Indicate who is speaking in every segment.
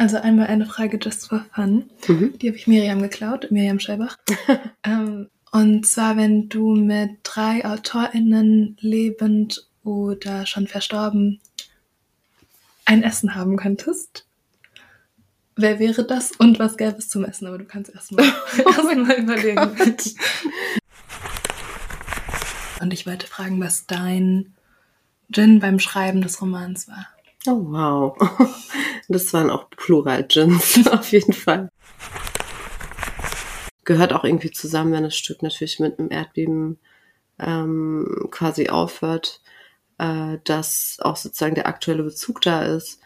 Speaker 1: Also einmal eine Frage just for fun.
Speaker 2: Mhm.
Speaker 1: Die habe ich Miriam geklaut, Miriam Scheibach. ähm, und zwar, wenn du mit drei AutorInnen lebend oder schon verstorben ein Essen haben könntest, wer wäre das und was gäbe es zum Essen? Aber du kannst erstmal erst mal überlegen.
Speaker 2: Gott.
Speaker 1: Und ich wollte fragen, was dein Gin beim Schreiben des Romans war.
Speaker 2: Oh, wow. Das waren auch Plural-Gins, auf jeden Fall. Gehört auch irgendwie zusammen, wenn das Stück natürlich mit einem Erdbeben ähm, quasi aufhört, äh, dass auch sozusagen der aktuelle Bezug da ist.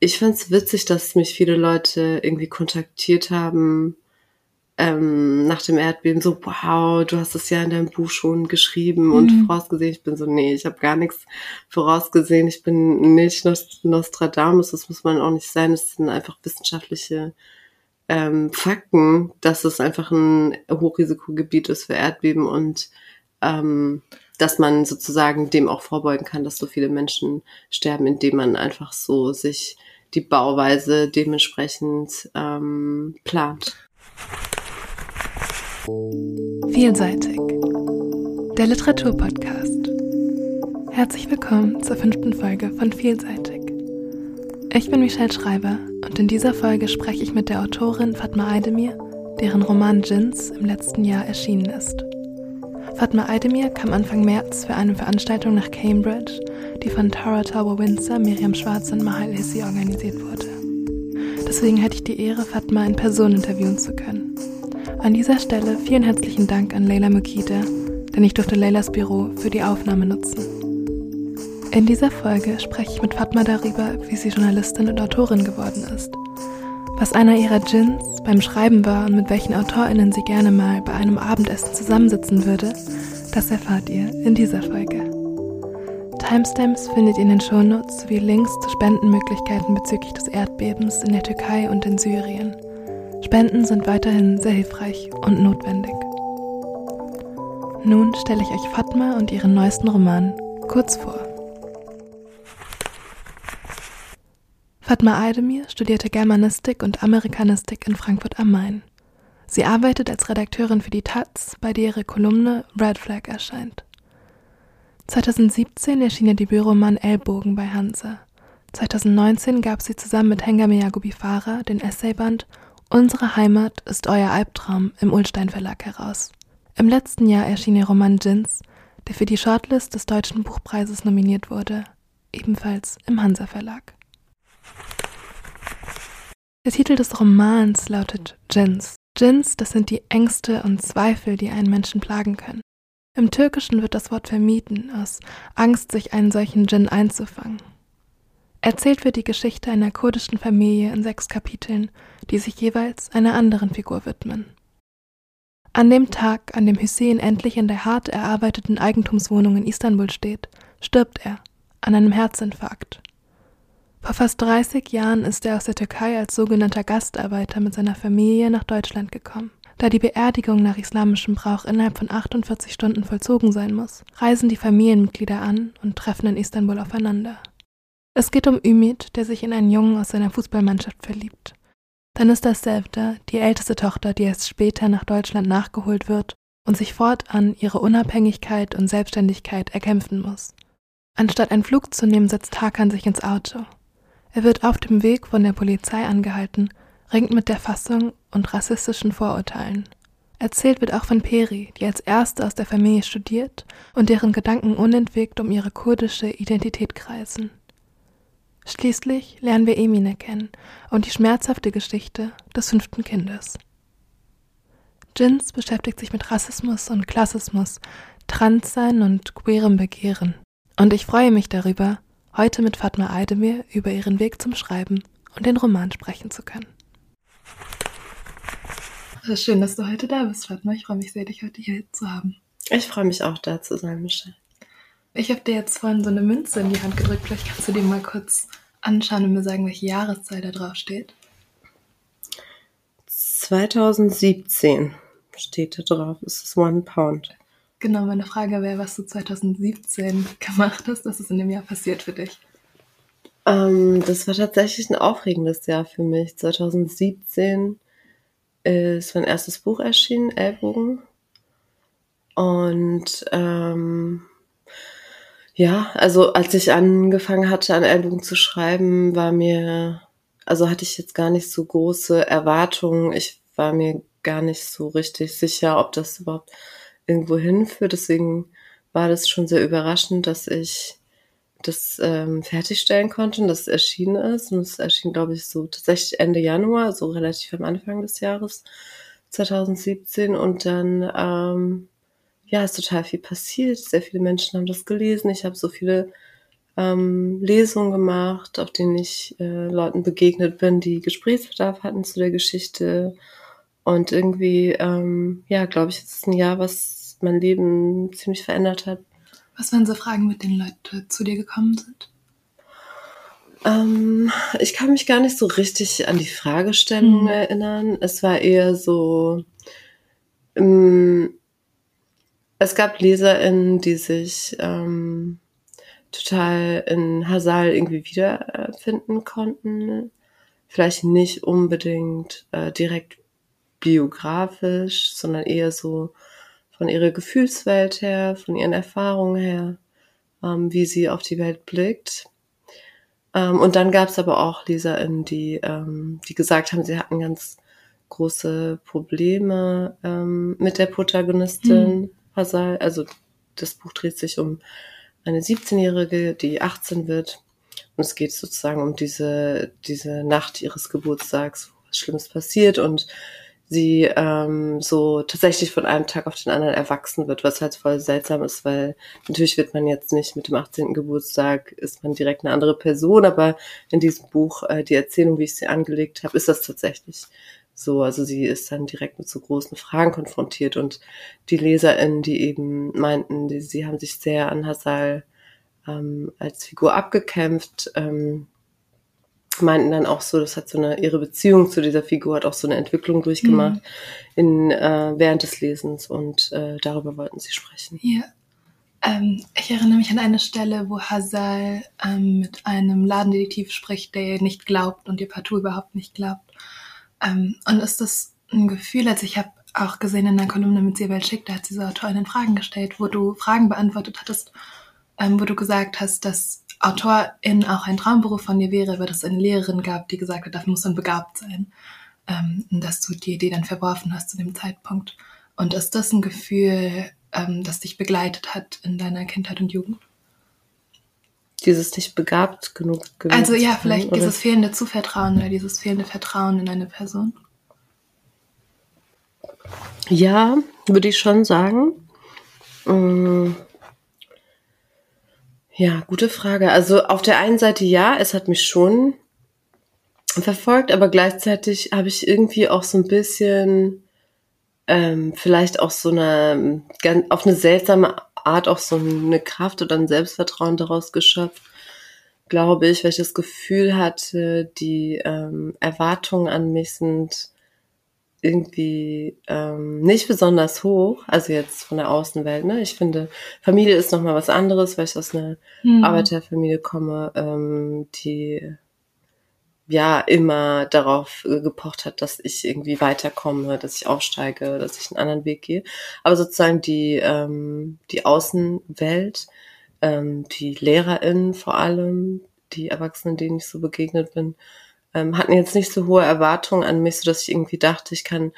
Speaker 2: Ich fand's witzig, dass mich viele Leute irgendwie kontaktiert haben ähm, nach dem Erdbeben, so, wow, du hast es ja in deinem Buch schon geschrieben und
Speaker 1: Mhm.
Speaker 2: vorausgesehen. Ich bin so, nee, ich habe gar nichts vorausgesehen. Ich bin nicht Nost- Nostradamus, das muss man auch nicht sein. Es sind einfach wissenschaftliche ähm, Fakten, dass es einfach ein Hochrisikogebiet ist für Erdbeben und ähm, dass man sozusagen dem auch vorbeugen kann, dass so viele Menschen sterben, indem man einfach so sich die Bauweise dementsprechend ähm, plant.
Speaker 1: Vielseitig. Der Literaturpodcast. Herzlich willkommen zur fünften Folge von Vielseitig. Ich bin Michelle Schreiber und in dieser Folge spreche ich mit der Autorin Fatma Aydemir, deren Roman Jins im letzten Jahr erschienen ist. Fatma Aydemir kam Anfang März für eine Veranstaltung nach Cambridge, die von Tara Tauber Windsor, Miriam Schwarz und Mahal Hissi organisiert wurde. Deswegen hatte ich die Ehre, Fatma in Person interviewen zu können. An dieser Stelle vielen herzlichen Dank an Leila Mukita, denn ich durfte Leilas Büro für die Aufnahme nutzen. In dieser Folge spreche ich mit Fatma darüber, wie sie Journalistin und Autorin geworden ist, was einer ihrer Gins beim Schreiben war und mit welchen AutorInnen sie gerne mal bei einem Abendessen zusammensitzen würde, das erfahrt ihr in dieser Folge. Timestamps findet ihr in den Shownotes sowie Links zu Spendenmöglichkeiten bezüglich des Erdbebens in der Türkei und in Syrien. Spenden sind weiterhin sehr hilfreich und notwendig. Nun stelle ich euch Fatma und ihren neuesten Roman kurz vor. Fatma Aydemir studierte Germanistik und Amerikanistik in Frankfurt am Main. Sie arbeitet als Redakteurin für die Taz, bei der ihre Kolumne Red Flag erscheint. 2017 erschien ihr Debütroman Ellbogen bei Hansa. 2019 gab sie zusammen mit Hengame Yagubi Farah den Essayband Unsere Heimat ist euer Albtraum im Ullstein Verlag heraus. Im letzten Jahr erschien ihr Roman Jins, der für die Shortlist des Deutschen Buchpreises nominiert wurde, ebenfalls im Hansa Verlag. Der Titel des Romans lautet Jins. Jins, das sind die Ängste und Zweifel, die einen Menschen plagen können. Im Türkischen wird das Wort vermieden, aus Angst, sich einen solchen Djinn einzufangen. Erzählt wird die Geschichte einer kurdischen Familie in sechs Kapiteln, die sich jeweils einer anderen Figur widmen. An dem Tag, an dem Hüseyin endlich in der hart erarbeiteten Eigentumswohnung in Istanbul steht, stirbt er an einem Herzinfarkt. Vor fast 30 Jahren ist er aus der Türkei als sogenannter Gastarbeiter mit seiner Familie nach Deutschland gekommen. Da die Beerdigung nach islamischem Brauch innerhalb von 48 Stunden vollzogen sein muss, reisen die Familienmitglieder an und treffen in Istanbul aufeinander. Es geht um Ümit, der sich in einen Jungen aus seiner Fußballmannschaft verliebt. Dann ist das Sevda, die älteste Tochter, die erst später nach Deutschland nachgeholt wird und sich fortan ihre Unabhängigkeit und Selbstständigkeit erkämpfen muss. Anstatt einen Flug zu nehmen, setzt Hakan sich ins Auto. Er wird auf dem Weg von der Polizei angehalten, ringt mit der Fassung und rassistischen Vorurteilen. Erzählt wird auch von Peri, die als erste aus der Familie studiert und deren Gedanken unentwegt um ihre kurdische Identität kreisen. Schließlich lernen wir Emine kennen und die schmerzhafte Geschichte des fünften Kindes. Jins beschäftigt sich mit Rassismus und Klassismus, Transsein und queerem Begehren. Und ich freue mich darüber, heute mit Fatma Aydemir über ihren Weg zum Schreiben und den Roman sprechen zu können. Schön, dass du heute da bist, Fatma. Ich freue mich sehr, dich heute hier zu haben.
Speaker 2: Ich freue mich auch da zu sein, Michelle.
Speaker 1: Ich habe dir jetzt vorhin so eine Münze in die Hand gedrückt. Vielleicht kannst du die mal kurz anschauen und mir sagen, welche Jahreszahl da drauf steht.
Speaker 2: 2017 steht da drauf. Es ist One Pound.
Speaker 1: Genau, meine Frage wäre, was du 2017 gemacht hast. Was ist in dem Jahr passiert für dich?
Speaker 2: Ähm, das war tatsächlich ein aufregendes Jahr für mich. 2017 ist mein erstes Buch erschienen, Ellbogen. Und ähm, ja, also als ich angefangen hatte, an Ellbogen zu schreiben, war mir, also hatte ich jetzt gar nicht so große Erwartungen. Ich war mir gar nicht so richtig sicher, ob das überhaupt irgendwo hinführt. Deswegen war das schon sehr überraschend, dass ich das ähm, fertigstellen konnte und das erschienen ist. Und es erschien, glaube ich, so tatsächlich Ende Januar, so relativ am Anfang des Jahres 2017. Und dann, ähm, ja, ist total viel passiert. Sehr viele Menschen haben das gelesen. Ich habe so viele ähm, Lesungen gemacht, auf denen ich äh, Leuten begegnet bin, die Gesprächsbedarf hatten zu der Geschichte. Und irgendwie, ähm, ja, glaube ich, ist es ein Jahr, was mein Leben ziemlich verändert hat.
Speaker 1: Was waren so Fragen, mit denen Leute zu dir gekommen sind?
Speaker 2: Ähm, ich kann mich gar nicht so richtig an die Fragestellung
Speaker 1: Hm.
Speaker 2: erinnern. Es war eher so, ähm, es gab LeserInnen, die sich ähm, total in Hasal irgendwie wiederfinden konnten. Vielleicht nicht unbedingt äh, direkt biografisch, sondern eher so von ihrer Gefühlswelt her, von ihren Erfahrungen her, ähm, wie sie auf die Welt blickt. Ähm, und dann gab es aber auch LeserInnen, die, ähm, die gesagt haben, sie hatten ganz große Probleme ähm, mit der Protagonistin Hasal. Also das Buch dreht sich um eine 17-Jährige, die 18 wird. Und es geht sozusagen um diese, diese Nacht ihres Geburtstags, wo was Schlimmes passiert und sie ähm, so tatsächlich von einem Tag auf den anderen erwachsen wird, was halt voll seltsam ist, weil natürlich wird man jetzt nicht mit dem 18. Geburtstag, ist man direkt eine andere Person, aber in diesem Buch, äh, die Erzählung, wie ich sie angelegt habe, ist das tatsächlich so. Also sie ist dann direkt mit so großen Fragen konfrontiert und die LeserInnen, die eben meinten, die, sie haben sich sehr an Hasal ähm, als Figur abgekämpft, ähm, meinten dann auch so, das hat so eine, ihre Beziehung zu dieser Figur hat auch so eine Entwicklung durchgemacht in, äh, während des Lesens und äh, darüber wollten sie sprechen.
Speaker 1: Ja. Ähm, ich erinnere mich an eine Stelle, wo Hazal ähm, mit einem Ladendetektiv spricht, der ihr nicht glaubt und ihr partout überhaupt nicht glaubt. Ähm, und ist das ein Gefühl, also ich habe auch gesehen in der Kolumne mit Sibel Schick, da hat diese Autorin Fragen gestellt, wo du Fragen beantwortet hattest, ähm, wo du gesagt hast, dass Autorin auch ein Traumberuf von dir wäre, weil es eine Lehrerin gab, die gesagt hat, dafür muss man begabt sein. Ähm, dass du die Idee dann verworfen hast zu dem Zeitpunkt. Und ist das ein Gefühl, ähm, das dich begleitet hat in deiner Kindheit und Jugend?
Speaker 2: Dieses nicht begabt genug gewesen
Speaker 1: Also ja, vielleicht
Speaker 2: oder?
Speaker 1: dieses fehlende Zuvertrauen oder dieses fehlende Vertrauen in eine Person.
Speaker 2: Ja, würde ich schon sagen. Mm. Ja, gute Frage. Also auf der einen Seite ja, es hat mich schon verfolgt, aber gleichzeitig habe ich irgendwie auch so ein bisschen ähm, vielleicht auch so eine ganz, auf eine seltsame Art auch so eine Kraft oder ein Selbstvertrauen daraus geschöpft, glaube ich, weil ich das Gefühl hatte, die ähm, Erwartungen an mich sind irgendwie ähm, nicht besonders hoch, also jetzt von der Außenwelt. Ne? Ich finde, Familie ist nochmal was anderes, weil ich aus einer
Speaker 1: Hm.
Speaker 2: Arbeiterfamilie komme, ähm, die ja immer darauf äh, gepocht hat, dass ich irgendwie weiterkomme, dass ich aufsteige, dass ich einen anderen Weg gehe. Aber sozusagen die, ähm, die Außenwelt, ähm, die LehrerInnen vor allem, die Erwachsenen, denen ich so begegnet bin, ähm, hatten jetzt nicht so hohe Erwartungen an mich, so dass ich irgendwie dachte, ich kann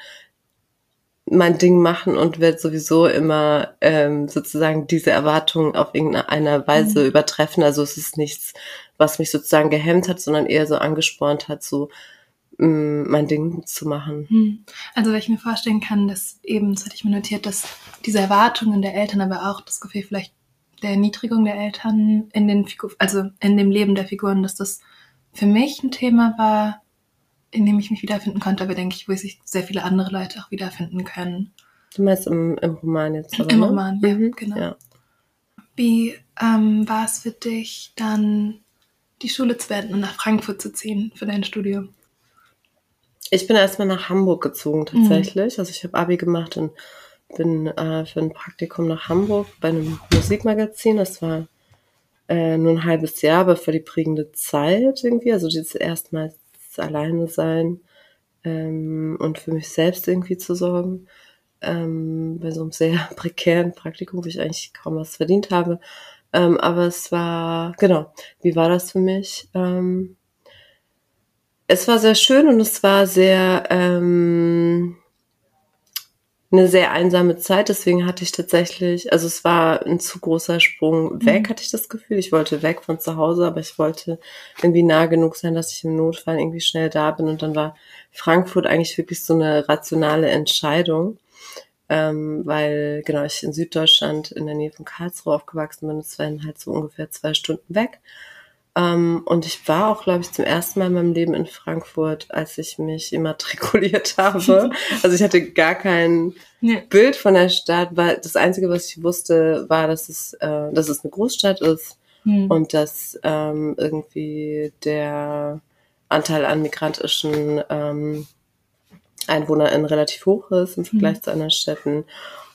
Speaker 2: mein Ding machen und werde sowieso immer ähm, sozusagen diese Erwartungen auf irgendeine Weise
Speaker 1: Mhm.
Speaker 2: übertreffen. Also es ist nichts, was mich sozusagen gehemmt hat, sondern eher so angespornt hat, so mh, mein Ding zu machen.
Speaker 1: Hm. Also weil ich mir vorstellen kann, dass eben, das hatte ich mir notiert, dass diese Erwartungen der Eltern, aber auch das Gefühl vielleicht der Erniedrigung der Eltern in den Figur, also in dem Leben der Figuren, dass das für mich ein Thema war, in dem ich mich wiederfinden konnte, aber denke ich, wo sich sehr viele andere Leute auch wiederfinden können.
Speaker 2: Du meinst im, im Roman jetzt, aber,
Speaker 1: Im
Speaker 2: ne?
Speaker 1: Roman, ja,
Speaker 2: Mhm,
Speaker 1: genau.
Speaker 2: Ja.
Speaker 1: Wie ähm, war es für dich, dann die Schule zu beenden und nach Frankfurt zu ziehen für dein Studium?
Speaker 2: Ich bin erstmal nach Hamburg gezogen tatsächlich. Also ich habe Abi gemacht und bin äh, für ein Praktikum nach Hamburg bei einem Musikmagazin. Das war äh, nur ein halbes Jahr, aber für die prägende Zeit irgendwie. Also dieses erstmals alleine sein ähm, und für mich selbst irgendwie zu sorgen. Ähm, bei so einem sehr prekären Praktikum, wo ich eigentlich kaum was verdient habe. Ähm, aber es war, genau, wie war das für mich? Ähm, es war sehr schön und es war sehr, ähm, eine sehr einsame Zeit, deswegen hatte ich tatsächlich, also es war ein zu großer Sprung weg, mhm. hatte ich das Gefühl. Ich wollte weg von zu Hause, aber ich wollte irgendwie nah genug sein, dass ich im Notfall irgendwie schnell da bin. Und dann war Frankfurt eigentlich wirklich so eine rationale Entscheidung, ähm, weil genau ich in Süddeutschland in der Nähe von Karlsruhe aufgewachsen bin. Es waren halt so ungefähr zwei Stunden weg. Ähm, und ich war auch, glaube ich, zum ersten Mal in meinem Leben in Frankfurt, als ich mich immatrikuliert habe. also ich hatte gar kein ja. Bild von der Stadt, weil das Einzige, was ich wusste, war, dass es, äh, dass es eine Großstadt ist hm. und dass ähm, irgendwie der Anteil an migrantischen ähm, EinwohnerInnen relativ hoch ist im Vergleich hm. zu anderen Städten.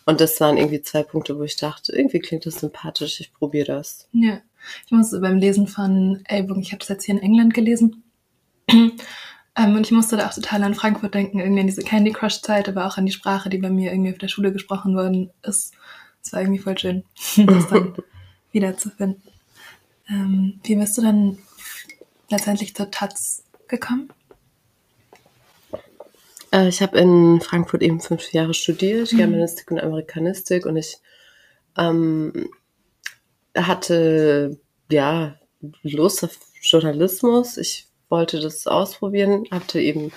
Speaker 2: Und das waren irgendwie zwei Punkte, wo ich dachte, irgendwie klingt das sympathisch, ich probiere das.
Speaker 1: Ja. Ich musste beim Lesen von Ellbogen, ich habe das jetzt hier in England gelesen. ähm, und ich musste da auch total an Frankfurt denken, irgendwie an diese Candy Crush-Zeit, aber auch an die Sprache, die bei mir irgendwie auf der Schule gesprochen worden ist. Es war irgendwie voll schön, das dann wiederzufinden. Ähm, wie bist du dann letztendlich zur Taz gekommen?
Speaker 2: Äh, ich habe in Frankfurt eben fünf Jahre studiert, mhm. Germanistik und Amerikanistik und ich ähm, hatte ja Lust auf Journalismus. Ich wollte das ausprobieren, hatte eben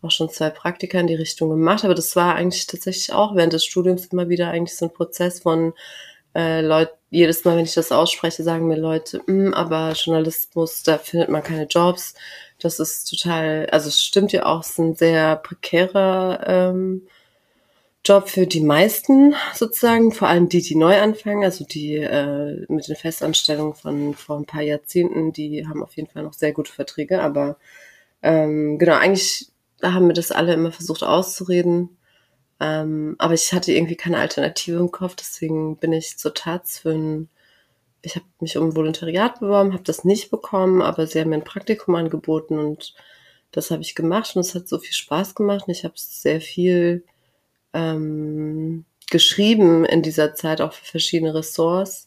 Speaker 2: auch schon zwei Praktika in die Richtung gemacht, aber das war eigentlich tatsächlich auch während des Studiums immer wieder eigentlich so ein Prozess von äh, Leute, jedes Mal, wenn ich das ausspreche, sagen mir Leute, mm, aber Journalismus, da findet man keine Jobs. Das ist total, also es stimmt ja auch, es ist ein sehr prekärer ähm, Job für die meisten sozusagen, vor allem die, die neu anfangen, also die äh, mit den Festanstellungen von vor ein paar Jahrzehnten, die haben auf jeden Fall noch sehr gute Verträge, aber ähm, genau, eigentlich haben wir das alle immer versucht auszureden, ähm, aber ich hatte irgendwie keine Alternative im Kopf, deswegen bin ich zur Taz für ein, ich habe mich um Volontariat beworben, habe das nicht bekommen, aber sie haben mir ein Praktikum angeboten und das habe ich gemacht und es hat so viel Spaß gemacht und ich habe sehr viel ähm, geschrieben in dieser Zeit auch für verschiedene Ressorts,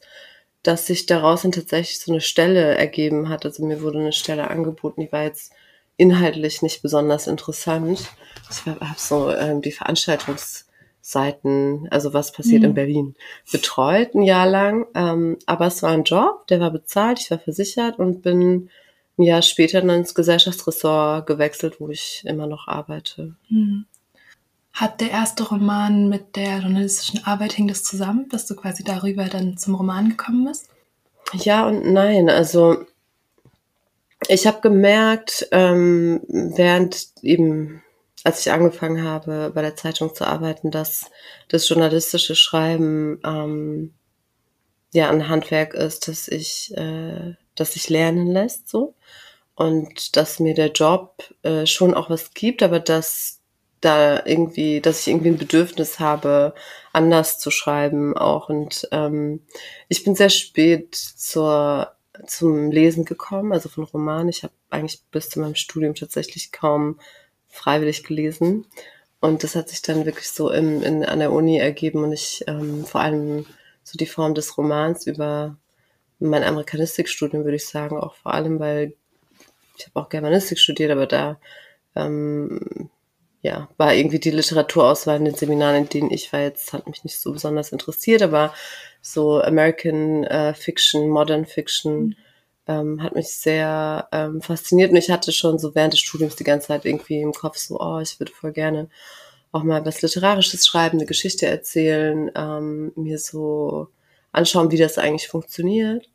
Speaker 2: dass sich daraus dann tatsächlich so eine Stelle ergeben hat. Also mir wurde eine Stelle angeboten, die war jetzt inhaltlich nicht besonders interessant. Ich habe so ähm, die Veranstaltungsseiten, also was passiert mhm. in Berlin, betreut ein Jahr lang. Ähm, aber es war ein Job, der war bezahlt, ich war versichert und bin ein Jahr später dann ins Gesellschaftsressort gewechselt, wo ich immer noch arbeite.
Speaker 1: Mhm. Hat der erste Roman mit der journalistischen Arbeit, hing das zusammen, dass du quasi darüber dann zum Roman gekommen bist?
Speaker 2: Ja und nein. Also ich habe gemerkt, ähm, während eben, als ich angefangen habe, bei der Zeitung zu arbeiten, dass das journalistische Schreiben ähm, ja ein Handwerk ist, dass ich, äh, dass sich lernen lässt so und dass mir der Job äh, schon auch was gibt, aber dass da irgendwie, dass ich irgendwie ein Bedürfnis habe, anders zu schreiben auch. Und ähm, ich bin sehr spät zur, zum Lesen gekommen, also von Romanen. Ich habe eigentlich bis zu meinem Studium tatsächlich kaum freiwillig gelesen. Und das hat sich dann wirklich so im, in, an der Uni ergeben und ich ähm, vor allem so die Form des Romans über mein Amerikanistikstudium, würde ich sagen, auch vor allem, weil ich habe auch Germanistik studiert, aber da ähm, ja, war irgendwie die Literaturauswahl in den Seminaren, in denen ich war, jetzt hat mich nicht so besonders interessiert, aber so American äh, Fiction, Modern Fiction mhm. Ähm, hat mich sehr ähm, fasziniert und ich hatte schon so während des Studiums die ganze Zeit irgendwie im Kopf so, oh, ich würde voll gerne auch mal was Literarisches schreiben, eine Geschichte erzählen, ähm, mir so anschauen, wie das eigentlich funktioniert.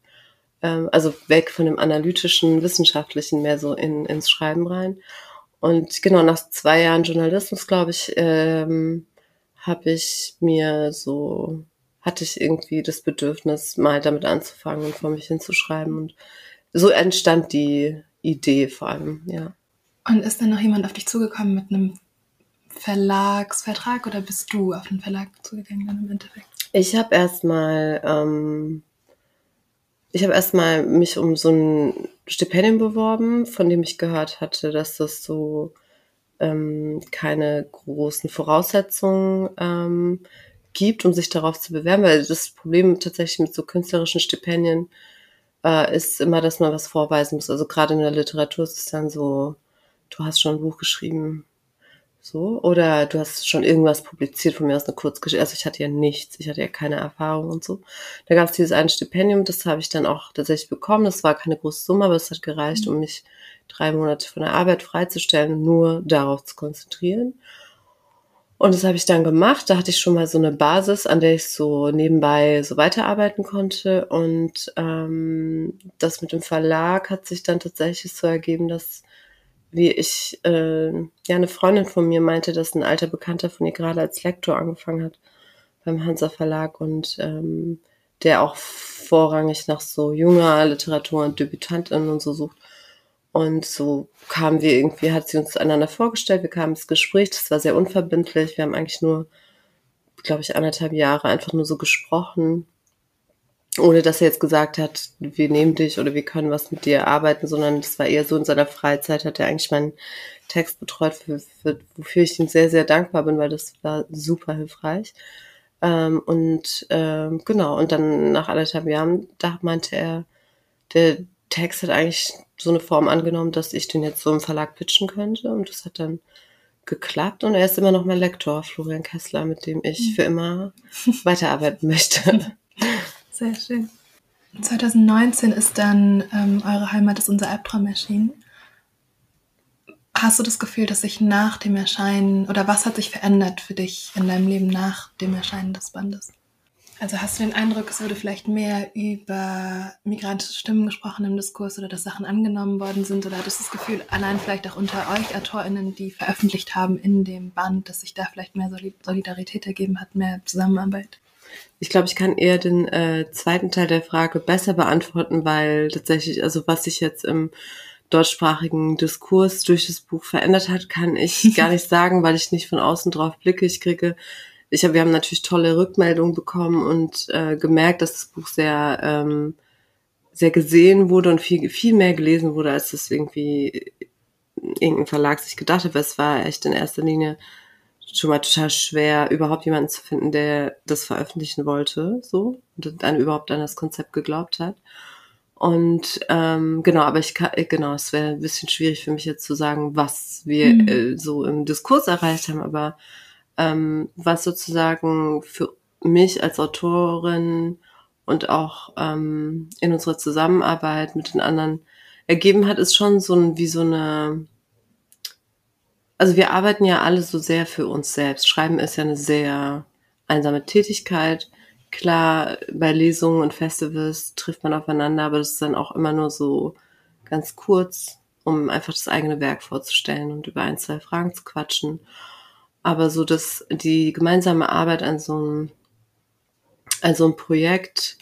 Speaker 2: Ähm, also weg von dem analytischen, wissenschaftlichen mehr so in, ins Schreiben rein. Und genau nach zwei Jahren Journalismus, glaube ich, ähm, habe ich mir so, hatte ich irgendwie das Bedürfnis, mal damit anzufangen und vor mich hinzuschreiben. Und so entstand die Idee vor allem, ja.
Speaker 1: Und ist dann noch jemand auf dich zugekommen mit einem Verlagsvertrag oder bist du auf den Verlag zugegangen dann im Endeffekt?
Speaker 2: Ich habe erstmal ähm, ich habe erstmal mich um so ein Stipendium beworben, von dem ich gehört hatte, dass das so ähm, keine großen Voraussetzungen ähm, gibt, um sich darauf zu bewerben, weil das Problem tatsächlich mit so künstlerischen Stipendien äh, ist immer, dass man was vorweisen muss. Also gerade in der Literatur ist es dann so, du hast schon ein Buch geschrieben, so, oder du hast schon irgendwas publiziert, von mir aus eine Kurzgeschichte. Also ich hatte ja nichts, ich hatte ja keine Erfahrung und so. Da gab es dieses eine Stipendium, das habe ich dann auch tatsächlich bekommen. Das war keine große Summe, aber es hat gereicht, um mich drei Monate von der Arbeit freizustellen und nur darauf zu konzentrieren. Und das habe ich dann gemacht. Da hatte ich schon mal so eine Basis, an der ich so nebenbei so weiterarbeiten konnte. Und ähm, das mit dem Verlag hat sich dann tatsächlich so ergeben, dass wie ich, äh, ja, eine Freundin von mir meinte, dass ein alter Bekannter von ihr gerade als Lektor angefangen hat beim Hansa Verlag und ähm, der auch vorrangig nach so junger Literatur und Debütantinnen und so sucht. Und so kamen wir irgendwie, hat sie uns einander vorgestellt, wir kamen ins Gespräch, das war sehr unverbindlich. Wir haben eigentlich nur, glaube ich, anderthalb Jahre einfach nur so gesprochen ohne dass er jetzt gesagt hat, wir nehmen dich oder wir können was mit dir arbeiten, sondern das war eher so in seiner Freizeit, hat er eigentlich meinen Text betreut, für, für, wofür ich ihm sehr, sehr dankbar bin, weil das war super hilfreich. Ähm, und ähm, genau, und dann nach anderthalb Jahren, da meinte er, der Text hat eigentlich so eine Form angenommen, dass ich den jetzt so im Verlag pitchen könnte und das hat dann geklappt und er ist immer noch mein Lektor, Florian Kessler, mit dem ich für immer weiterarbeiten möchte.
Speaker 1: Sehr schön. 2019 ist dann ähm, Eure Heimat ist unser Albtraum erschienen. Hast du das Gefühl, dass sich nach dem Erscheinen oder was hat sich verändert für dich in deinem Leben nach dem Erscheinen des Bandes? Also hast du den Eindruck, es wurde vielleicht mehr über migrantische Stimmen gesprochen im Diskurs oder dass Sachen angenommen worden sind? Oder hattest du das Gefühl, allein vielleicht auch unter euch AutorInnen, die veröffentlicht haben in dem Band, dass sich da vielleicht mehr Solidarität ergeben hat, mehr Zusammenarbeit?
Speaker 2: Ich glaube, ich kann eher den äh, zweiten Teil der Frage besser beantworten, weil tatsächlich, also was sich jetzt im deutschsprachigen Diskurs durch das Buch verändert hat, kann ich gar nicht sagen, weil ich nicht von außen drauf blicke. Ich kriege, ich habe, wir haben natürlich tolle Rückmeldungen bekommen und äh, gemerkt, dass das Buch sehr, ähm, sehr gesehen wurde und viel, viel mehr gelesen wurde, als das irgendwie irgendein Verlag sich gedacht hat. Weil es war echt in erster Linie schon mal total schwer, überhaupt jemanden zu finden, der das veröffentlichen wollte, so, und dann überhaupt an das Konzept geglaubt hat. Und ähm, genau, aber ich kann, genau, es wäre ein bisschen schwierig für mich jetzt zu sagen, was wir mhm. äh, so im Diskurs erreicht haben, aber ähm, was sozusagen für mich als Autorin und auch ähm, in unserer Zusammenarbeit mit den anderen ergeben hat, ist schon so ein, wie so eine also wir arbeiten ja alle so sehr für uns selbst. Schreiben ist ja eine sehr einsame Tätigkeit. Klar, bei Lesungen und Festivals trifft man aufeinander, aber das ist dann auch immer nur so ganz kurz, um einfach das eigene Werk vorzustellen und über ein, zwei Fragen zu quatschen. Aber so, dass die gemeinsame Arbeit an so einem, an so einem Projekt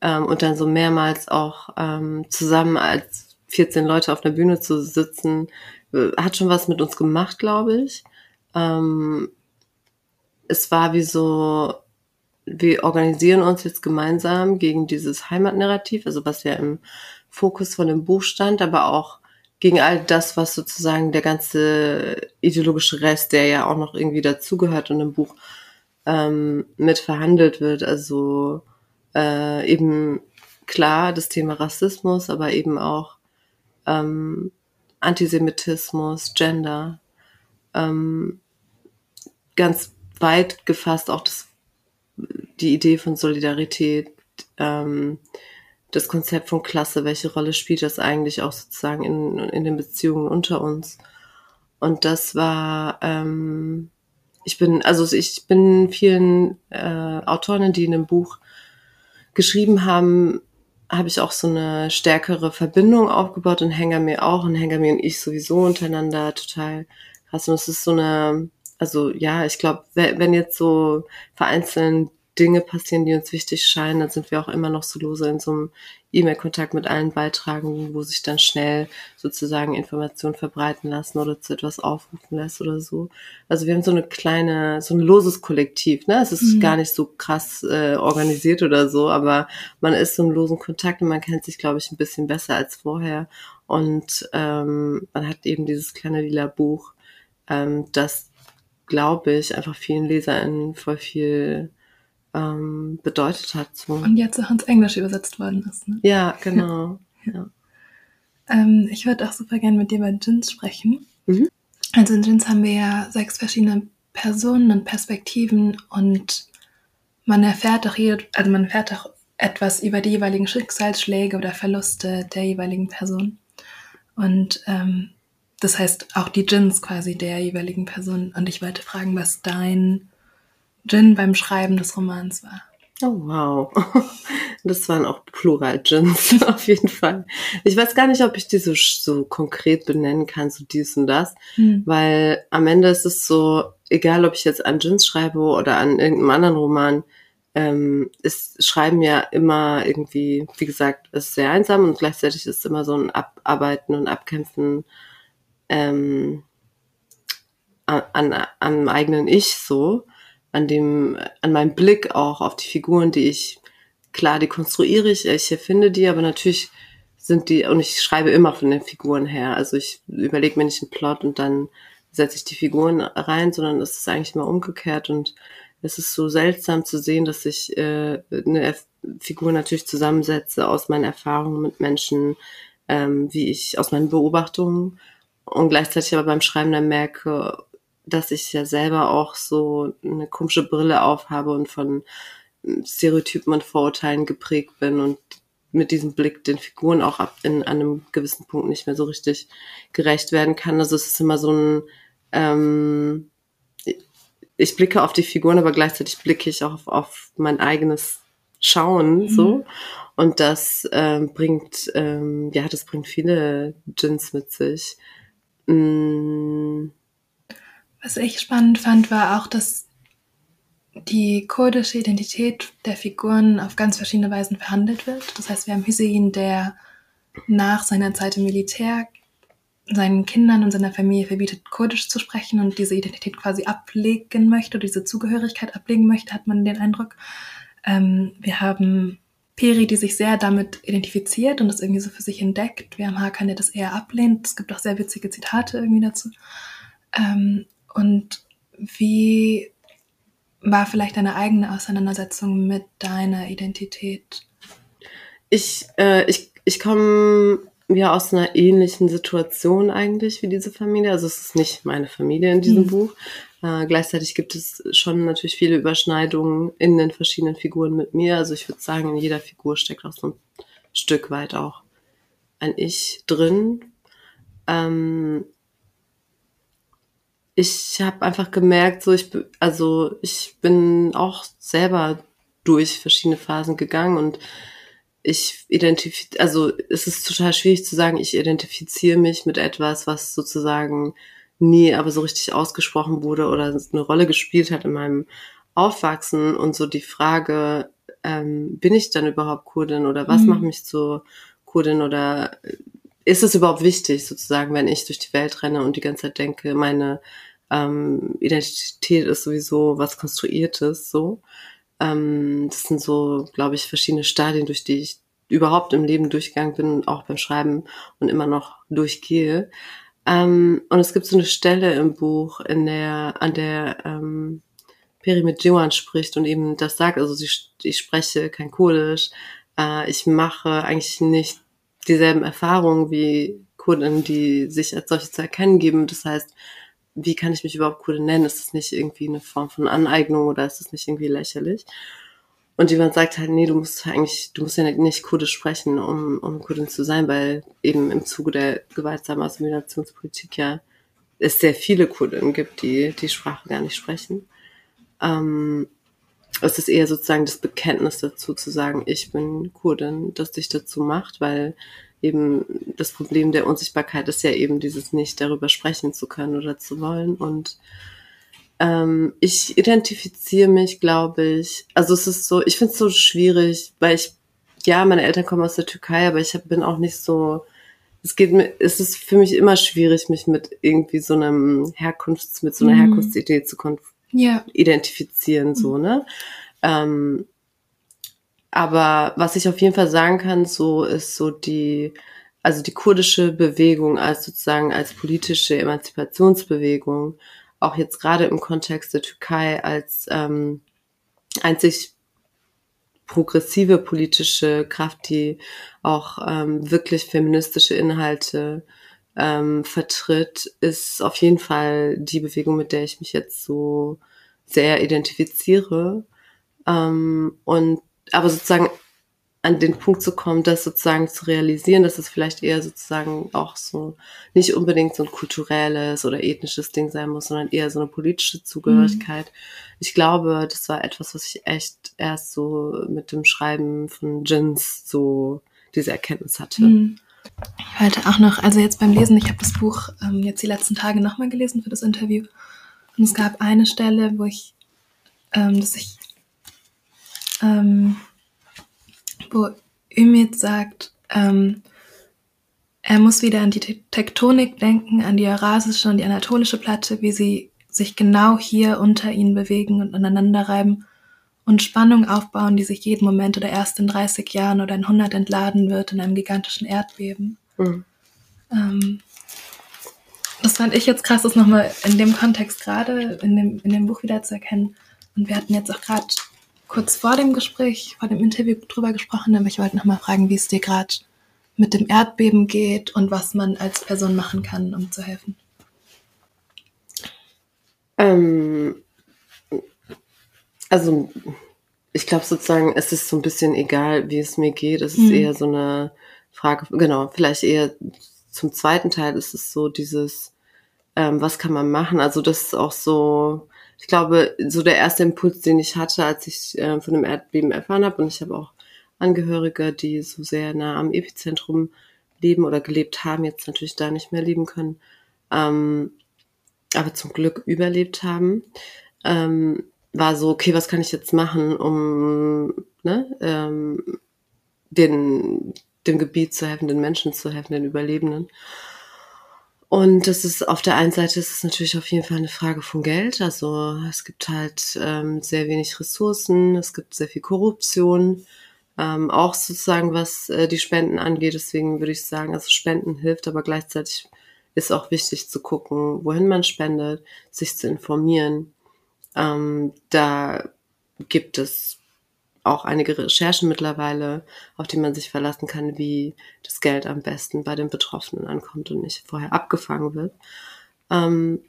Speaker 2: ähm, und dann so mehrmals auch ähm, zusammen als 14 Leute auf der Bühne zu sitzen, hat schon was mit uns gemacht, glaube ich. Ähm, es war wie so, wir organisieren uns jetzt gemeinsam gegen dieses Heimatnarrativ, also was ja im Fokus von dem Buch stand, aber auch gegen all das, was sozusagen der ganze ideologische Rest, der ja auch noch irgendwie dazugehört und im Buch ähm, mit verhandelt wird. Also äh, eben klar das Thema Rassismus, aber eben auch ähm, Antisemitismus, Gender, ähm, ganz weit gefasst auch das, die Idee von Solidarität, ähm, das Konzept von Klasse, welche Rolle spielt das eigentlich auch sozusagen in, in den Beziehungen unter uns. Und das war, ähm, ich bin, also ich bin vielen äh, Autorinnen, die in dem Buch geschrieben haben, habe ich auch so eine stärkere Verbindung aufgebaut und Hengame auch und Hengame und ich sowieso untereinander total krass. Und es ist so eine, also ja, ich glaube, wenn jetzt so vereinzelt Dinge passieren, die uns wichtig scheinen, dann sind wir auch immer noch so lose in so einem E-Mail-Kontakt mit allen Beitragenden, wo sich dann schnell sozusagen Informationen verbreiten lassen oder zu etwas aufrufen lässt oder so. Also wir haben so eine kleine, so ein loses Kollektiv, ne? Es ist mhm. gar nicht so krass äh, organisiert oder so, aber man ist so im losen Kontakt und man kennt sich, glaube ich, ein bisschen besser als vorher. Und ähm, man hat eben dieses kleine lila Buch, ähm, das, glaube ich, einfach vielen LeserInnen voll viel ähm, bedeutet hat. So.
Speaker 1: Und jetzt auch ins Englische übersetzt worden ist. Ne?
Speaker 2: Ja, genau. ja.
Speaker 1: Ähm, ich würde auch super gerne mit dir über Jins sprechen. Mhm. Also in Jins haben wir ja sechs verschiedene Personen und Perspektiven und man erfährt auch hier, also man erfährt auch etwas über die jeweiligen Schicksalsschläge oder Verluste der jeweiligen Person. Und ähm, das heißt auch die Jins quasi der jeweiligen Person. Und ich wollte fragen, was dein Gin beim Schreiben des Romans war.
Speaker 2: Oh, wow. Das waren auch plural Gins, auf jeden Fall. Ich weiß gar nicht, ob ich die so, so konkret benennen kann, so dies und das, hm. weil am Ende ist es so, egal ob ich jetzt an Gins schreibe oder an irgendeinem anderen Roman, ähm, ist Schreiben ja immer irgendwie, wie gesagt, ist sehr einsam und gleichzeitig ist es immer so ein Abarbeiten und Abkämpfen ähm, an, an, am eigenen Ich so an dem, an meinem Blick auch auf die Figuren, die ich, klar, die konstruiere ich, ich erfinde die, aber natürlich sind die, und ich schreibe immer von den Figuren her. Also ich überlege mir nicht einen Plot und dann setze ich die Figuren rein, sondern es ist eigentlich immer umgekehrt und es ist so seltsam zu sehen, dass ich äh, eine Figur natürlich zusammensetze aus meinen Erfahrungen mit Menschen, ähm, wie ich aus meinen Beobachtungen und gleichzeitig aber beim Schreiben dann merke, dass ich ja selber auch so eine komische Brille aufhabe und von Stereotypen und Vorurteilen geprägt bin und mit diesem Blick den Figuren auch ab in einem gewissen Punkt nicht mehr so richtig gerecht werden kann. Also es ist immer so ein ähm, ich blicke auf die Figuren, aber gleichzeitig blicke ich auch auf, auf mein eigenes Schauen mhm. so. Und das ähm, bringt, ähm, ja, das bringt viele Gins mit sich. Mm
Speaker 1: was ich spannend fand, war auch, dass die kurdische Identität der Figuren auf ganz verschiedene Weisen verhandelt wird. Das heißt, wir haben Hüseyin, der nach seiner Zeit im Militär seinen Kindern und seiner Familie verbietet, Kurdisch zu sprechen und diese Identität quasi ablegen möchte diese Zugehörigkeit ablegen möchte, hat man den Eindruck. Ähm, wir haben Peri, die sich sehr damit identifiziert und das irgendwie so für sich entdeckt. Wir haben Hakan, der das eher ablehnt. Es gibt auch sehr witzige Zitate irgendwie dazu. Ähm, und wie war vielleicht deine eigene Auseinandersetzung mit deiner Identität?
Speaker 2: Ich, äh, ich, ich komme ja aus einer ähnlichen Situation eigentlich wie diese Familie. Also es ist nicht meine Familie in diesem mhm. Buch. Äh, gleichzeitig gibt es schon natürlich viele Überschneidungen in den verschiedenen Figuren mit mir. Also ich würde sagen, in jeder Figur steckt auch so ein Stück weit auch ein Ich drin. Ähm, ich habe einfach gemerkt, so ich also ich bin auch selber durch verschiedene Phasen gegangen und ich identifiziere, also es ist total schwierig zu sagen, ich identifiziere mich mit etwas, was sozusagen nie aber so richtig ausgesprochen wurde oder eine Rolle gespielt hat in meinem Aufwachsen und so die Frage, ähm, bin ich dann überhaupt Kurdin oder was mhm. macht mich zu Kurdin oder ist es überhaupt wichtig sozusagen, wenn ich durch die Welt renne und die ganze Zeit denke, meine ähm, Identität ist sowieso was Konstruiertes, so. Ähm, das sind so, glaube ich, verschiedene Stadien, durch die ich überhaupt im Leben durchgegangen bin, auch beim Schreiben und immer noch durchgehe. Ähm, und es gibt so eine Stelle im Buch, in der, an der ähm, Peri mit Jiwan spricht und eben das sagt, also sie, ich spreche kein Kurdisch, äh, ich mache eigentlich nicht dieselben Erfahrungen wie Kurden, die sich als solche zu erkennen geben. Das heißt, wie kann ich mich überhaupt Kurde nennen? Ist das nicht irgendwie eine Form von Aneignung oder ist das nicht irgendwie lächerlich? Und jemand sagt halt, nee, du musst eigentlich, du musst ja nicht Kurdisch sprechen, um, um Kurdin zu sein, weil eben im Zuge der gewaltsamen Assimilationspolitik ja es sehr viele Kurden gibt, die die Sprache gar nicht sprechen. Ähm, es ist eher sozusagen das Bekenntnis dazu zu sagen, ich bin Kurdin, das dich dazu macht, weil eben das Problem der Unsichtbarkeit ist ja eben dieses nicht darüber sprechen zu können oder zu wollen. Und Ähm, ich identifiziere mich, glaube ich. Also es ist so, ich finde es so schwierig, weil ich, ja, meine Eltern kommen aus der Türkei, aber ich hab, bin auch nicht so, es geht mir, es ist für mich immer schwierig, mich mit irgendwie so einem Herkunfts, mit so einer
Speaker 1: Mhm.
Speaker 2: Herkunftsidee zu konf
Speaker 1: Ja.
Speaker 2: identifizieren, so, ne? Ähm, aber was ich auf jeden Fall sagen kann, so ist so die, also die kurdische Bewegung als sozusagen als politische Emanzipationsbewegung, auch jetzt gerade im Kontext der Türkei als ähm, einzig progressive politische Kraft, die auch ähm, wirklich feministische Inhalte ähm, vertritt, ist auf jeden Fall die Bewegung, mit der ich mich jetzt so sehr identifiziere. Ähm, und aber sozusagen an den Punkt zu kommen, das sozusagen zu realisieren, dass es vielleicht eher sozusagen auch so nicht unbedingt so ein kulturelles oder ethnisches Ding sein muss, sondern eher so eine politische Zugehörigkeit. Ich glaube, das war etwas, was ich echt erst so mit dem Schreiben von Jins so diese Erkenntnis hatte.
Speaker 1: Mhm. Ich wollte auch noch, also jetzt beim Lesen, ich habe das Buch ähm, jetzt die letzten Tage nochmal gelesen für das Interview. Und es gab eine Stelle, wo ich, ähm, dass ich, ähm, wo Ümit sagt, ähm, er muss wieder an die Te- Tektonik denken, an die eurasische und die anatolische Platte, wie sie sich genau hier unter ihnen bewegen und aneinander reiben und Spannung aufbauen, die sich jeden Moment oder erst in 30 Jahren oder in 100 entladen wird in einem gigantischen Erdbeben.
Speaker 2: Mhm.
Speaker 1: Ähm, das fand ich jetzt krass, das nochmal in dem Kontext gerade in dem, in dem Buch wieder zu erkennen. Und wir hatten jetzt auch gerade kurz vor dem Gespräch, vor dem Interview drüber gesprochen, aber ich wollte nochmal fragen, wie es dir gerade mit dem Erdbeben geht und was man als Person machen kann, um zu helfen.
Speaker 2: Ähm, also ich glaube sozusagen, es ist so ein bisschen egal, wie es mir geht. Es ist
Speaker 1: Mhm.
Speaker 2: eher so eine Frage, genau, vielleicht eher zum zweiten Teil ist es so dieses, ähm, was kann man machen? Also das ist auch so, ich glaube, so der erste Impuls, den ich hatte, als ich äh, von dem Erdbeben erfahren habe, und ich habe auch Angehörige, die so sehr nah am Epizentrum leben oder gelebt haben, jetzt natürlich da nicht mehr leben können, ähm, aber zum Glück überlebt haben, ähm, war so, okay, was kann ich jetzt machen, um ne, ähm, den, dem Gebiet zu helfen, den Menschen zu helfen, den Überlebenden. Und das ist auf der einen Seite ist es natürlich auf jeden Fall eine Frage von Geld. Also es gibt halt ähm, sehr wenig Ressourcen, es gibt sehr viel Korruption, ähm, auch sozusagen was äh, die Spenden angeht. Deswegen würde ich sagen, also Spenden hilft, aber gleichzeitig ist auch wichtig zu gucken, wohin man spendet, sich zu informieren. Ähm, da gibt es auch einige Recherchen mittlerweile, auf die man sich verlassen kann, wie das Geld am besten bei den Betroffenen ankommt und nicht vorher abgefangen wird. Ähm,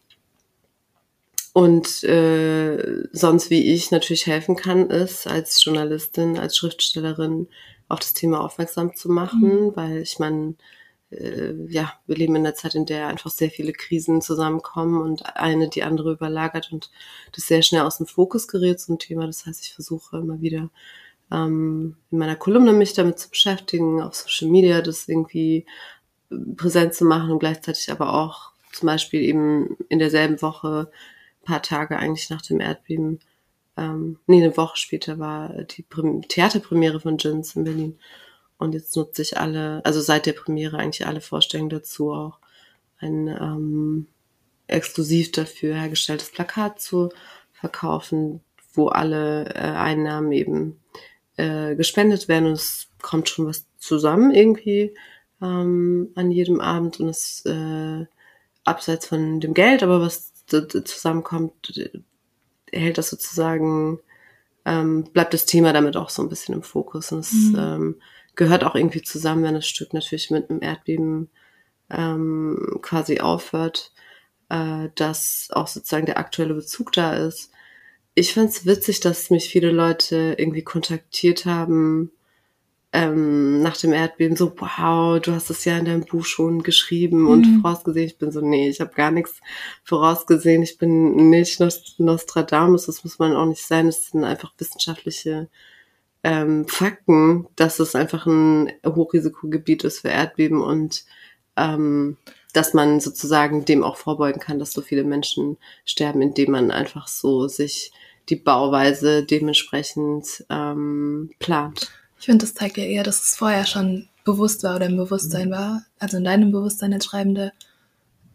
Speaker 2: und äh, sonst, wie ich natürlich helfen kann, ist als Journalistin, als Schriftstellerin auf das Thema aufmerksam zu machen,
Speaker 1: Mhm.
Speaker 2: weil ich meine, äh, ja, wir leben in einer Zeit, in der einfach sehr viele Krisen zusammenkommen und eine die andere überlagert und das sehr schnell aus dem Fokus gerät, ein Thema. Das heißt, ich versuche immer wieder ähm, in meiner Kolumne mich damit zu beschäftigen, auf Social Media das irgendwie präsent zu machen und gleichzeitig aber auch zum Beispiel eben in derselben Woche, ein paar Tage eigentlich nach dem Erdbeben, ähm, nee, eine Woche später war die Prem Theaterpremiere von Jins in Berlin. Und jetzt nutze ich alle, also seit der Premiere eigentlich alle Vorstellungen dazu auch ein ähm, exklusiv dafür hergestelltes Plakat zu verkaufen, wo alle äh, Einnahmen eben äh, gespendet werden. Und es kommt schon was zusammen irgendwie ähm, an jedem Abend. Und es äh, abseits von dem Geld, aber was zusammenkommt, äh, hält das sozusagen, ähm, bleibt das Thema damit auch so ein bisschen im Fokus. Und es
Speaker 1: Mhm.
Speaker 2: ähm, gehört auch irgendwie zusammen, wenn das Stück natürlich mit einem Erdbeben ähm, quasi aufhört, äh, dass auch sozusagen der aktuelle Bezug da ist. Ich fand's witzig, dass mich viele Leute irgendwie kontaktiert haben ähm, nach dem Erdbeben, so, wow, du hast es ja in deinem Buch schon geschrieben und
Speaker 1: Mhm.
Speaker 2: vorausgesehen. Ich bin so, nee, ich habe gar nichts vorausgesehen. Ich bin nicht Nost- Nostradamus, das muss man auch nicht sein. Das sind einfach wissenschaftliche ähm, Fakten, dass es einfach ein Hochrisikogebiet ist für Erdbeben und ähm, dass man sozusagen dem auch vorbeugen kann, dass so viele Menschen sterben, indem man einfach so sich die Bauweise dementsprechend ähm, plant.
Speaker 1: Ich finde, das zeigt ja eher, dass es vorher schon bewusst war oder im Bewusstsein mhm. war, also in deinem Bewusstsein als Schreibende.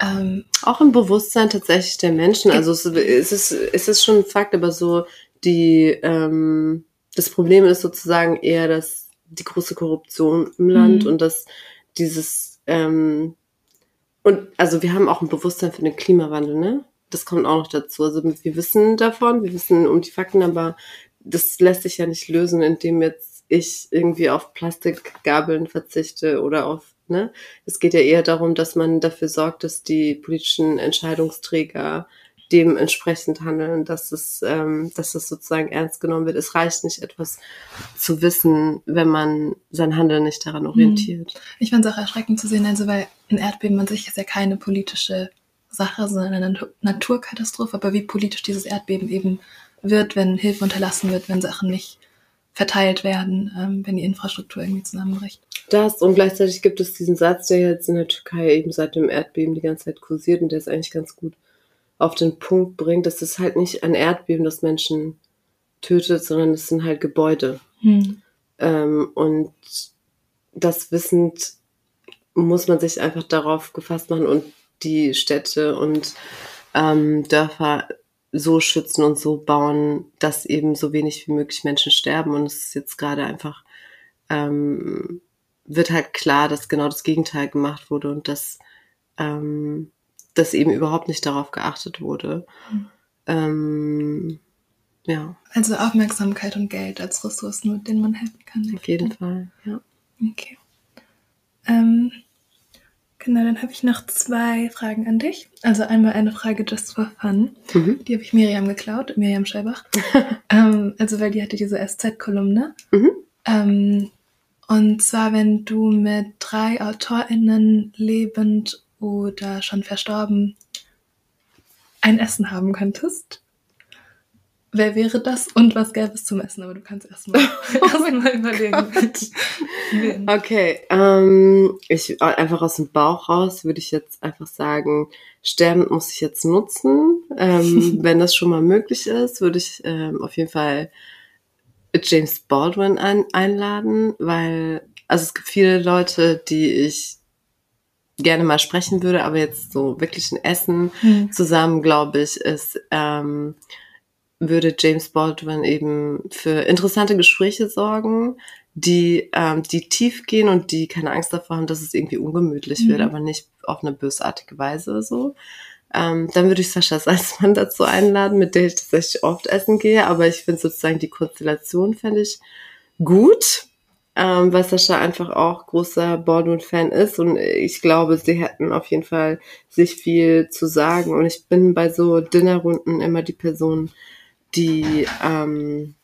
Speaker 2: Ähm, auch im Bewusstsein tatsächlich der Menschen. Also es, es, ist, es ist schon ein Fakt, aber so die ähm, das Problem ist sozusagen eher, dass die große Korruption im Land mhm. und dass dieses ähm, und also wir haben auch ein Bewusstsein für den Klimawandel, ne? Das kommt auch noch dazu. Also wir wissen davon, wir wissen um die Fakten, aber das lässt sich ja nicht lösen, indem jetzt ich irgendwie auf Plastikgabeln verzichte oder auf, ne? Es geht ja eher darum, dass man dafür sorgt, dass die politischen Entscheidungsträger dementsprechend handeln, dass es, ähm, dass es sozusagen ernst genommen wird. Es reicht nicht, etwas zu wissen, wenn man sein Handeln nicht daran mhm. orientiert.
Speaker 1: Ich fand es auch erschreckend zu sehen, also weil ein Erdbeben an sich ist ja keine politische Sache, sondern eine Naturkatastrophe, aber wie politisch dieses Erdbeben eben wird, wenn Hilfe unterlassen wird, wenn Sachen nicht verteilt werden, ähm, wenn die Infrastruktur irgendwie zusammenbricht.
Speaker 2: Das und gleichzeitig gibt es diesen Satz, der jetzt in der Türkei eben seit dem Erdbeben die ganze Zeit kursiert und der ist eigentlich ganz gut auf den Punkt bringt, dass es halt nicht ein Erdbeben, das Menschen tötet, sondern es sind halt Gebäude. Hm. Ähm, und das wissend muss man sich einfach darauf gefasst machen und die Städte und ähm, Dörfer so schützen und so bauen, dass eben so wenig wie möglich Menschen sterben. Und es ist jetzt gerade einfach, ähm, wird halt klar, dass genau das Gegenteil gemacht wurde und dass ähm, dass eben überhaupt nicht darauf geachtet wurde. Mhm. Ähm, ja.
Speaker 1: Also Aufmerksamkeit und Geld als Ressourcen, mit denen man helfen kann.
Speaker 2: Auf jeden Fall, ja.
Speaker 1: Okay. Ähm, genau, dann habe ich noch zwei Fragen an dich. Also einmal eine Frage just for fun. Mhm. Die habe ich Miriam geklaut, Miriam Scheibach. ähm, also weil die hatte diese SZ-Kolumne. Mhm. Ähm, und zwar, wenn du mit drei AutorInnen lebend oder schon verstorben ein Essen haben könntest, wer wäre das und was gäbe es zum Essen? Aber du kannst erstmal erst mal
Speaker 2: überlegen. okay, ähm, ich einfach aus dem Bauch raus würde ich jetzt einfach sagen, sterben muss ich jetzt nutzen. Ähm, wenn das schon mal möglich ist, würde ich ähm, auf jeden Fall James Baldwin ein, einladen, weil also es gibt viele Leute, die ich gerne mal sprechen würde, aber jetzt so wirklich ein Essen mhm. zusammen, glaube ich, ist, ähm, würde James Baldwin eben für interessante Gespräche sorgen, die, ähm, die tief gehen und die keine Angst davor haben, dass es irgendwie ungemütlich mhm. wird, aber nicht auf eine bösartige Weise so. Ähm, dann würde ich Sascha Salzmann dazu einladen, mit der ich tatsächlich oft essen gehe, aber ich finde sozusagen die Konstellation fände ich gut ähm, weil Sascha einfach auch großer Baldwin-Fan ist und ich glaube, sie hätten auf jeden Fall sich viel zu sagen und ich bin bei so Dinnerrunden immer die Person, die ähm,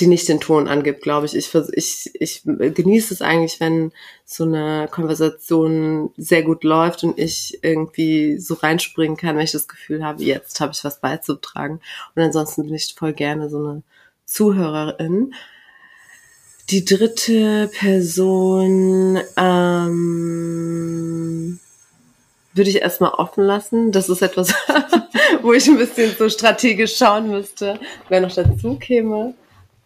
Speaker 2: die nicht den Ton angibt, glaube ich. Ich, ich. ich genieße es eigentlich, wenn so eine Konversation sehr gut läuft und ich irgendwie so reinspringen kann, wenn ich das Gefühl habe, jetzt habe ich was beizutragen. Und ansonsten bin ich voll gerne so eine Zuhörerin. Die dritte Person ähm, würde ich erstmal offen lassen. Das ist etwas, wo ich ein bisschen so strategisch schauen müsste, wer noch dazu käme.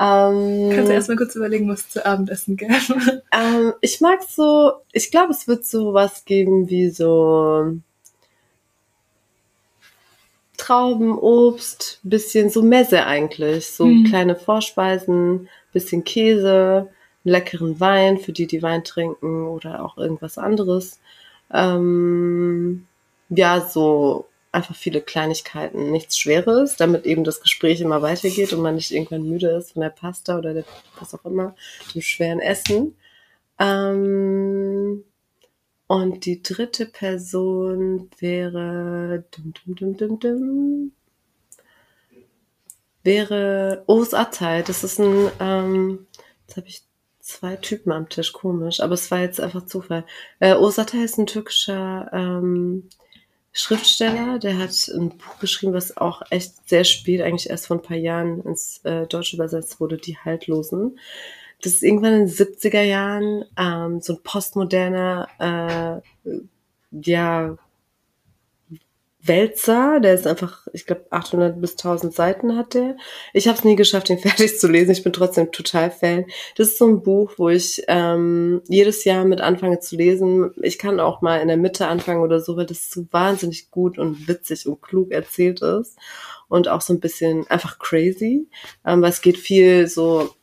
Speaker 1: Ähm, Kannst du erstmal kurz überlegen, was zu Abendessen gäbe?
Speaker 2: Ähm, ich mag so, ich glaube, es wird so was geben wie so Trauben, Obst, bisschen so Messe eigentlich, so mhm. kleine Vorspeisen, bisschen Käse, leckeren Wein für die, die Wein trinken oder auch irgendwas anderes. Ähm, ja, so einfach viele Kleinigkeiten, nichts Schweres, damit eben das Gespräch immer weitergeht und man nicht irgendwann müde ist von der Pasta oder der, was auch immer, dem schweren Essen. Ähm, und die dritte Person wäre dum, dum, dum, dum, dum, wäre Os Atay. Das ist ein, ähm, jetzt habe ich zwei Typen am Tisch, komisch, aber es war jetzt einfach Zufall. Äh, Os Atay ist ein türkischer ähm, Schriftsteller, der hat ein Buch geschrieben, was auch echt sehr spät, eigentlich erst vor ein paar Jahren ins äh, Deutsche übersetzt wurde, Die Haltlosen. Das ist irgendwann in den 70er Jahren ähm, so ein postmoderner äh, ja, Wälzer, der ist einfach, ich glaube, 800 bis 1000 Seiten hat der. Ich habe es nie geschafft, ihn fertig zu lesen. Ich bin trotzdem total Fan. Das ist so ein Buch, wo ich ähm, jedes Jahr mit anfange zu lesen. Ich kann auch mal in der Mitte anfangen oder so, weil das so wahnsinnig gut und witzig und klug erzählt ist und auch so ein bisschen einfach crazy. Ähm, weil es geht viel so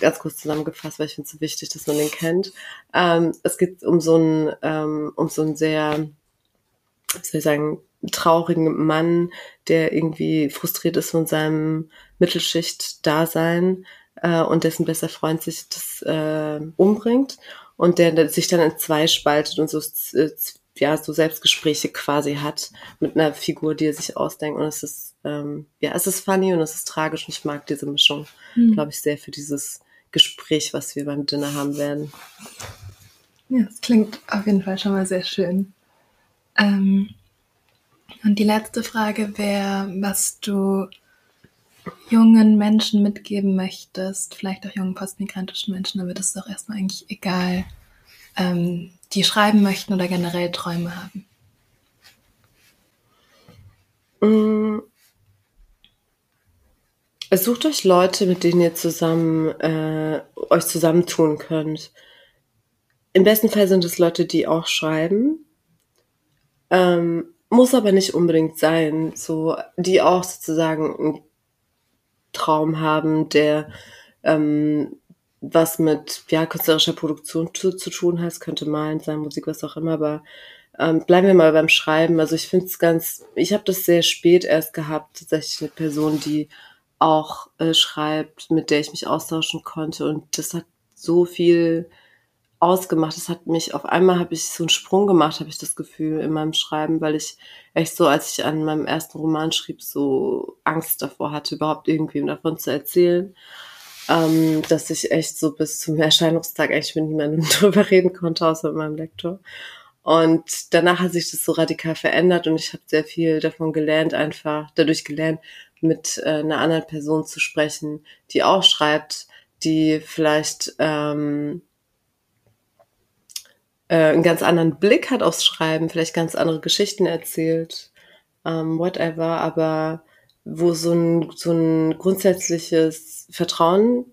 Speaker 2: ganz kurz zusammengefasst, weil ich finde es so wichtig, dass man den kennt. Ähm, es geht um so ein ähm, um so ein sehr, wie soll ich sagen, traurigen Mann, der irgendwie frustriert ist von seinem Mittelschicht-Dasein äh, und dessen bester Freund sich das äh, umbringt und der, der sich dann in zwei spaltet und so äh, ja so Selbstgespräche quasi hat mit einer Figur, die er sich ausdenkt und es ist ähm, ja es ist funny und es ist tragisch und ich mag diese Mischung, mhm. glaube ich, sehr für dieses Gespräch, was wir beim Dinner haben werden.
Speaker 1: Ja, es klingt auf jeden Fall schon mal sehr schön. Ähm, und die letzte Frage wäre, was du jungen Menschen mitgeben möchtest, vielleicht auch jungen postmigrantischen Menschen, aber das ist doch erstmal eigentlich egal, ähm, die schreiben möchten oder generell Träume haben.
Speaker 2: Mm. Sucht euch Leute, mit denen ihr zusammen äh, euch zusammentun könnt. Im besten Fall sind es Leute, die auch schreiben. Ähm, muss aber nicht unbedingt sein, so die auch sozusagen einen Traum haben, der ähm, was mit ja künstlerischer Produktion zu, zu tun hat. Könnte malen sein, Musik, was auch immer, aber ähm, bleiben wir mal beim Schreiben. Also ich finde es ganz, ich habe das sehr spät erst gehabt, tatsächlich eine Person, die auch äh, schreibt, mit der ich mich austauschen konnte und das hat so viel ausgemacht. Das hat mich, auf einmal habe ich so einen Sprung gemacht, habe ich das Gefühl in meinem Schreiben, weil ich echt so, als ich an meinem ersten Roman schrieb, so Angst davor hatte, überhaupt irgendwem davon zu erzählen. Ähm, dass ich echt so bis zum Erscheinungstag eigentlich mit niemandem drüber reden konnte, außer mit meinem Lektor. Und danach hat sich das so radikal verändert und ich habe sehr viel davon gelernt, einfach dadurch gelernt, mit äh, einer anderen Person zu sprechen, die auch schreibt, die vielleicht ähm, äh, einen ganz anderen Blick hat aufs Schreiben, vielleicht ganz andere Geschichten erzählt, ähm, whatever, aber wo so ein, so ein grundsätzliches Vertrauen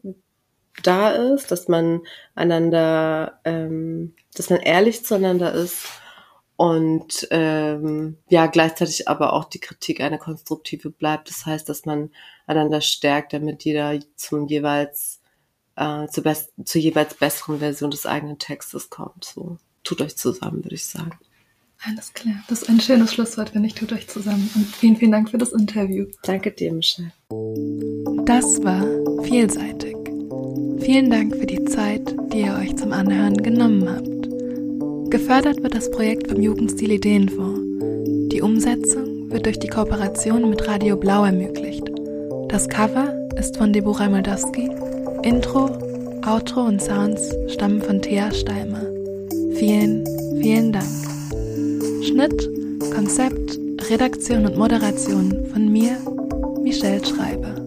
Speaker 2: da ist, dass man einander, ähm, dass man ehrlich zueinander ist und ähm, ja gleichzeitig aber auch die Kritik eine konstruktive bleibt. Das heißt, dass man einander stärkt, damit jeder zum jeweils äh, zur, best zur jeweils besseren Version des eigenen Textes kommt. So tut euch zusammen, würde ich sagen.
Speaker 1: Alles klar. Das ist ein schönes Schlusswort, wenn ich tut euch zusammen. Und vielen, vielen Dank für das Interview.
Speaker 2: Danke dir, Michelle.
Speaker 1: Das war vielseitig. Vielen Dank für die Zeit, die ihr euch zum Anhören genommen habt. Gefördert wird das Projekt vom Jugendstil Ideenfonds. Die Umsetzung wird durch die Kooperation mit Radio Blau ermöglicht. Das Cover ist von Deborah Moldowski. Intro, Outro und Sounds stammen von Thea Steimer. Vielen, vielen Dank. Schnitt, Konzept, Redaktion und Moderation von mir, Michelle Schreiber.